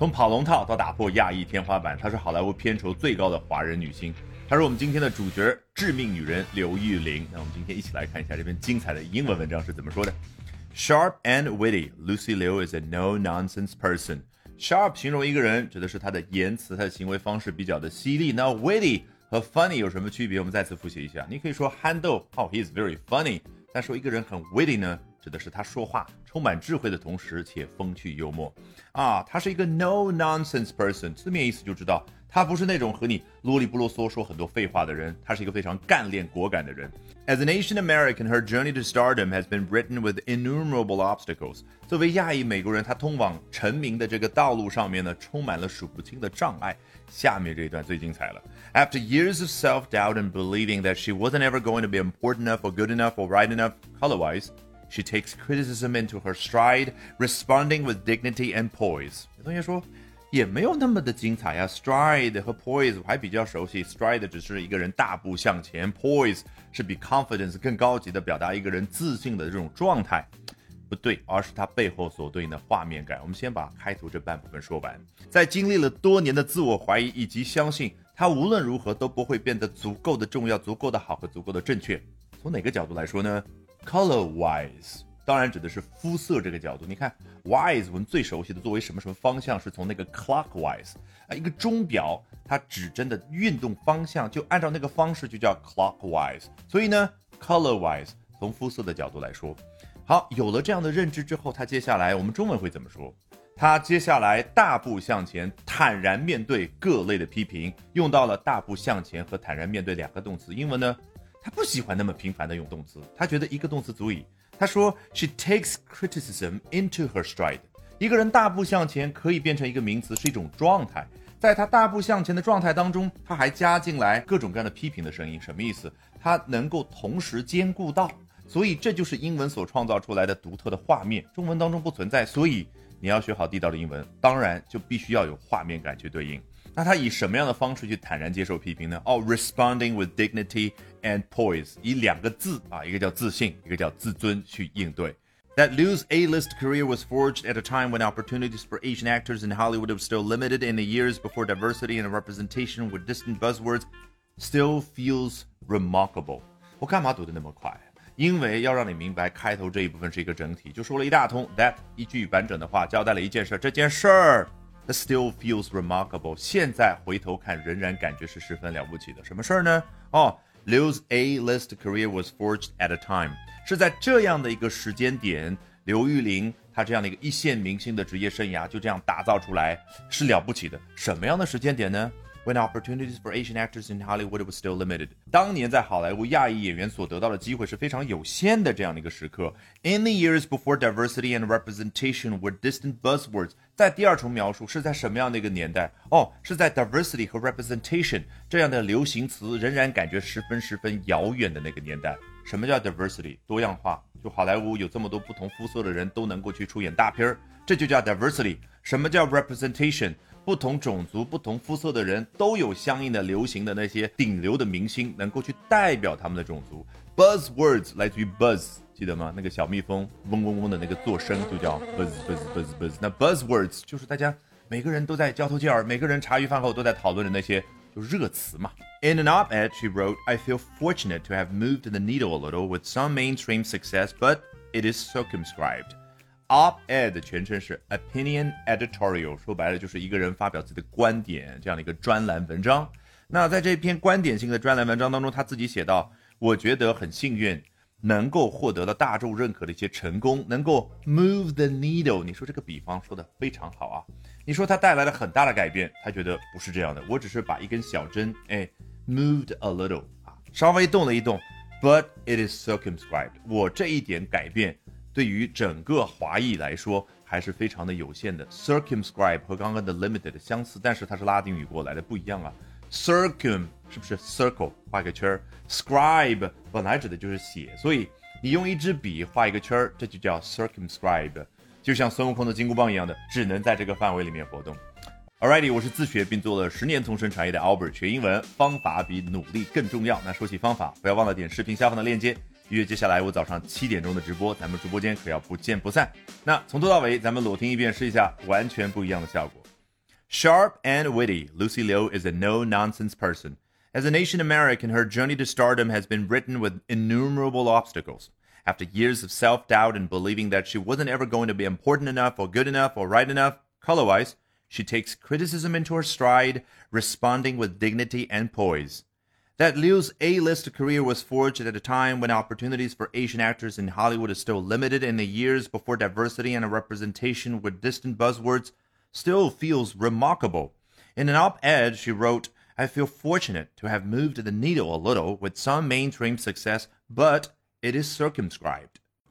从跑龙套到打破亚裔天花板，她是好莱坞片酬最高的华人女星。她是我们今天的主角——致命女人刘玉玲。那我们今天一起来看一下这篇精彩的英文文章是怎么说的。Sharp and witty, Lucy Liu is a no-nonsense person. Sharp 形容一个人，指的是他的言辞、他的行为方式比较的犀利。那 witty 和 funny 有什么区别？我们再次复习一下。你可以说憨豆哦，he is very funny。但说一个人很 witty 呢？指的是他说话充满智慧的同时且风趣幽默啊，他是一个 no nonsense person，字面意思就知道他不是那种和你啰里不啰嗦说很多废话的人，他是一个非常干练果敢的人。As an Asian American, her journey to stardom has been written with innumerable obstacles。作为亚裔美国人，他通往成名的这个道路上面呢，充满了数不清的障碍。下面这一段最精彩了。After years of self-doubt and believing that she wasn't ever going to be important enough or good enough or right enough color-wise。 She takes criticism into her stride, responding with dignity and poise。有同学说，也没有那么的精彩呀。Stride 和 poise 我还比较熟悉。Stride 只是一个人大步向前，poise 是比 confidence 更高级的表达一个人自信的这种状态。不对，而是它背后所对应的画面感。我们先把开头这半部分说完。在经历了多年的自我怀疑以及相信他无论如何都不会变得足够的重要、足够的好和足够的正确，从哪个角度来说呢？Color wise，当然指的是肤色这个角度。你看，wise 我们最熟悉的作为什么什么方向，是从那个 clockwise 啊，一个钟表它指针的运动方向就按照那个方式就叫 clockwise。所以呢，color wise 从肤色的角度来说，好，有了这样的认知之后，它接下来我们中文会怎么说？它接下来大步向前，坦然面对各类的批评，用到了大步向前和坦然面对两个动词。英文呢？他不喜欢那么频繁的用动词，他觉得一个动词足矣。他说，She takes criticism into her stride。一个人大步向前可以变成一个名词，是一种状态。在他大步向前的状态当中，他还加进来各种各样的批评的声音，什么意思？他能够同时兼顾到，所以这就是英文所创造出来的独特的画面，中文当中不存在。所以你要学好地道的英文，当然就必须要有画面感去对应。那他以什么样的方式去坦然接受批评呢？哦，responding with dignity and poise，以两个字啊，一个叫自信，一个叫自尊去应对。That Liu's A-list career was forged at a time when opportunities for Asian actors in Hollywood were still limited in the years before diversity and representation were distant buzzwords still feels remarkable。我干嘛读的那么快？因为要让你明白，开头这一部分是一个整体，就说了一大通。That 一句完整的话交代了一件事，这件事儿。 Still feels remarkable。现在回头看，仍然感觉是十分了不起的。什么事儿呢？哦，Liu's A-list career was forged at a time，是在这样的一个时间点，刘玉玲她这样的一个一线明星的职业生涯就这样打造出来，是了不起的。什么样的时间点呢 ？When opportunities for Asian actors in Hollywood were still limited，当年在好莱坞亚裔演员所得到的机会是非常有限的这样的一个时刻。In the years before diversity and representation were distant buzzwords，在第二重描述是在什么样的一个年代？哦，是在 diversity 和 representation 这样的流行词仍然感觉十分十分遥远的那个年代。什么叫 diversity？多样化，就好莱坞有这么多不同肤色的人都能够去出演大片儿，这就叫 diversity。什么叫 representation？ 不同种族、不同肤色的人都有相应的流行的那些顶流的明星，能够去代表他们的种族。Buzzwords 来自于 buzz，记得吗？那个小蜜蜂嗡嗡嗡的那个做声就叫 buzz buzz buzz buzz。那 buzzwords 就是大家每个人都在交头接耳，每个人茶余饭后都在讨论的那些就热词嘛。In an op-ed, she wrote, "I feel fortunate to have moved the needle a little with some mainstream success, but it is circumscribed." Op-ed 全称是 Opinion Editorial，说白了就是一个人发表自己的观点这样的一个专栏文章。那在这篇观点性的专栏文章当中，他自己写到：“我觉得很幸运，能够获得了大众认可的一些成功，能够 move the needle。”你说这个比方说的非常好啊！你说它带来了很大的改变，他觉得不是这样的，我只是把一根小针，哎，moved a little 啊，稍微动了一动，but it is circumscribed。我这一点改变。对于整个华裔来说，还是非常的有限的。Circumscribe 和刚刚的 limited 相似，但是它是拉丁语过来的，不一样啊。Circum 是不是 circle 画一个圈儿？Scribe 本来指的就是写，所以你用一支笔画一个圈儿，这就叫 circumscribe，就像孙悟空的金箍棒一样的，只能在这个范围里面活动。Alrighty，我是自学并做了十年同声传译的 Albert，学英文方法比努力更重要。那说起方法，不要忘了点视频下方的链接。预约接下来我早上七点钟的直播，咱们直播间可要不见不散。那从头到尾咱们裸听一遍试一下，完全不一样的效果。 Sharp and witty, Lucy Liu is a no nonsense person. As a nation American, her journey to stardom has been written with innumerable obstacles. After years of self doubt and believing that she wasn't ever going to be important enough or good enough or right enough, color wise, she takes criticism into her stride, responding with dignity and poise. That Liu's A-list career was forged at a time when opportunities for Asian actors in Hollywood are still limited in the years before diversity and representation were distant buzzwords still feels remarkable. In an op-ed, she wrote, I feel fortunate to have moved the needle a little with some mainstream success, but it is circumscribed.